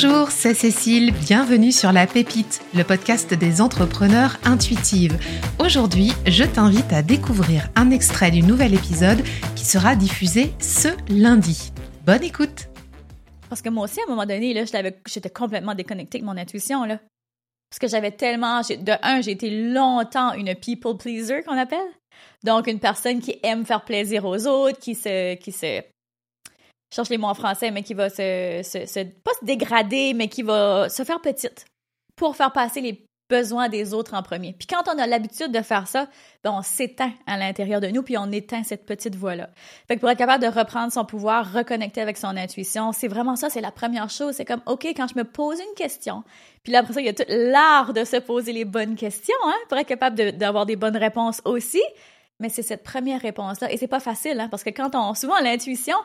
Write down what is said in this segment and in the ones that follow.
Bonjour, c'est Cécile, bienvenue sur La Pépite, le podcast des entrepreneurs intuitives. Aujourd'hui, je t'invite à découvrir un extrait du nouvel épisode qui sera diffusé ce lundi. Bonne écoute Parce que moi aussi, à un moment donné, j'étais complètement déconnectée avec mon intuition. Là. Parce que j'avais tellement... De un, j'ai été longtemps une people pleaser, qu'on appelle. Donc, une personne qui aime faire plaisir aux autres, qui se... Qui se cherche les mots en français, mais qui va se, se, pas se dégrader, mais qui va se faire petite pour faire passer les besoins des autres en premier. Puis quand on a l'habitude de faire ça, ben on s'éteint à l'intérieur de nous, puis on éteint cette petite voix-là. Fait que pour être capable de reprendre son pouvoir, reconnecter avec son intuition, c'est vraiment ça, c'est la première chose. C'est comme, OK, quand je me pose une question, puis là, après ça, il y a tout l'art de se poser les bonnes questions, hein, pour être capable d'avoir des bonnes réponses aussi. Mais c'est cette première réponse-là. Et c'est pas facile, hein, parce que quand on, souvent, l'intuition,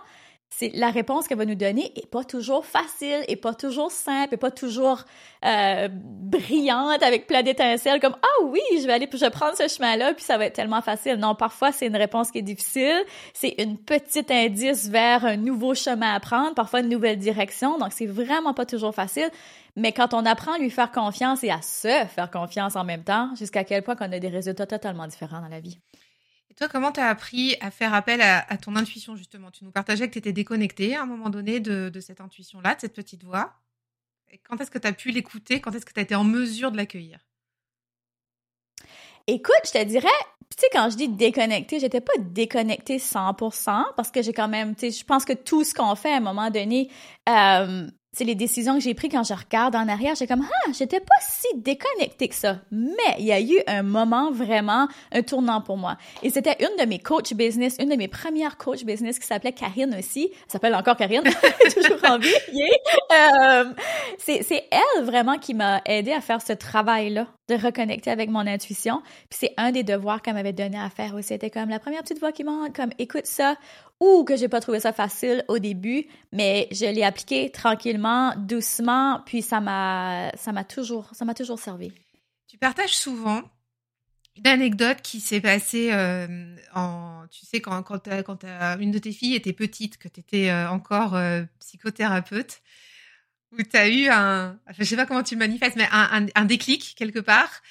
c'est la réponse qu'elle va nous donner est pas toujours facile, et pas toujours simple, et pas toujours euh, brillante avec plein d'étincelles comme ah oui, je vais aller, je vais prendre ce chemin-là, puis ça va être tellement facile. Non, parfois c'est une réponse qui est difficile, c'est une petite indice vers un nouveau chemin à prendre, parfois une nouvelle direction, donc c'est vraiment pas toujours facile. Mais quand on apprend à lui faire confiance et à se faire confiance en même temps, jusqu'à quel point qu'on a des résultats totalement différents dans la vie. Toi, comment tu as appris à faire appel à, ton intuition, justement? Tu nous partageais que tu étais déconnecté à un moment donné de, cette intuition-là, de cette petite voix. Et quand est-ce que tu as pu l'écouter? Quand est-ce que tu as été en mesure de l'accueillir? Écoute, je te dirais, tu sais, quand je dis déconnecté, j'étais pas déconnectée 100% parce que j'ai quand même, tu sais, je pense que tout ce qu'on fait à un moment donné, euh, c'est les décisions que j'ai prises quand je regarde en arrière, j'ai comme ah, j'étais pas si déconnectée que ça. Mais il y a eu un moment vraiment un tournant pour moi. Et c'était une de mes coach business, une de mes premières coach business qui s'appelait Karine aussi. Elle s'appelle encore Karine, toujours en vie. Euh, c'est c'est elle vraiment qui m'a aidé à faire ce travail là de reconnecter avec mon intuition. Puis c'est un des devoirs qu'elle m'avait donné à faire aussi. C'était comme la première petite voix qui m'a comme écoute ça ou que j'ai pas trouvé ça facile au début, mais je l'ai appliqué tranquillement, doucement, puis ça m'a ça m'a toujours ça m'a toujours servi. Tu partages souvent une anecdote qui s'est passée euh, en tu sais quand quand, quand une de tes filles était petite que tu étais euh, encore euh, psychothérapeute où tu as eu un je sais pas comment tu le manifestes mais un, un déclic quelque part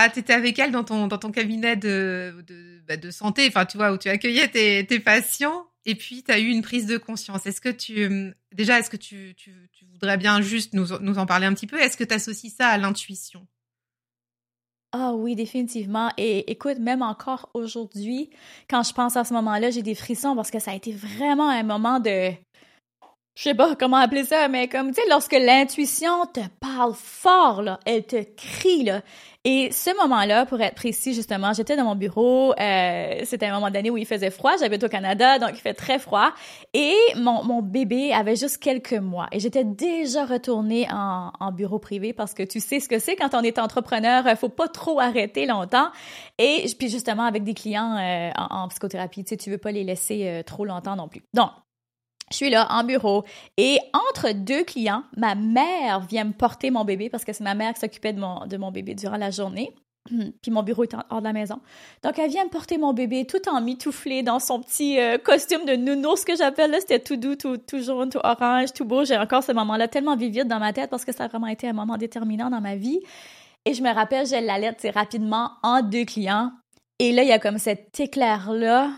ah, tu étais avec elle dans ton, dans ton cabinet de, de, bah, de santé, enfin, tu vois, où tu accueillais tes, tes patients, et puis tu as eu une prise de conscience. Est-ce que tu, déjà, est-ce que tu, tu, tu, voudrais bien juste nous, nous en parler un petit peu? Est-ce que tu associes ça à l'intuition? Ah oui, définitivement. Et écoute, même encore aujourd'hui, quand je pense à ce moment-là, j'ai des frissons parce que ça a été vraiment un moment de, je sais pas comment appeler ça, mais comme, tu sais, lorsque l'intuition te parle fort, là, elle te crie, là. Et ce moment-là, pour être précis, justement, j'étais dans mon bureau, euh, c'était un moment donné où il faisait froid, j'habite au Canada, donc il fait très froid, et mon, mon bébé avait juste quelques mois, et j'étais déjà retournée en, en bureau privé parce que tu sais ce que c'est quand on est entrepreneur, faut pas trop arrêter longtemps, et puis justement avec des clients euh, en, en, psychothérapie, tu sais, tu veux pas les laisser euh, trop longtemps non plus. Donc, je suis là en bureau et entre deux clients, ma mère vient me porter mon bébé parce que c'est ma mère qui s'occupait de mon, bébé durant la journée. Puis mon bureau est hors de la maison. Donc, elle vient me porter mon bébé tout en mitouflé dans son petit euh, costume de nounours que j'appelle. Là, c'était tout doux, tout, jaune, tout orange, tout beau. J'ai encore ce moment-là tellement vivide dans ma tête parce que ça a vraiment été un moment déterminant dans ma vie. Et je me rappelle, je l'allais rapidement en deux clients. Et là, il y a comme cet éclair-là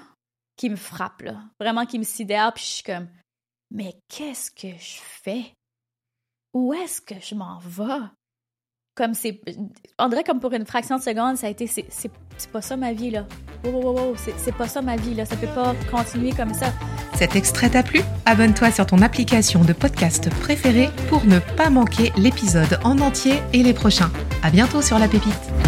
qui me frappe, là. Vraiment qui me sidère. Puis je suis comme, mais qu'est-ce que je fais? Où est-ce que je m'en vais? Comme c'est. On dirait comme pour une fraction de seconde, ça a été. C'est pas ça ma vie, là. Wow, wow, wow, c'est pas ça ma vie, là. Ça peut pas continuer comme ça. Cet extrait t'a plu? Abonne-toi sur ton application de podcast préférée pour ne pas manquer l'épisode en entier et les prochains. À bientôt sur La Pépite.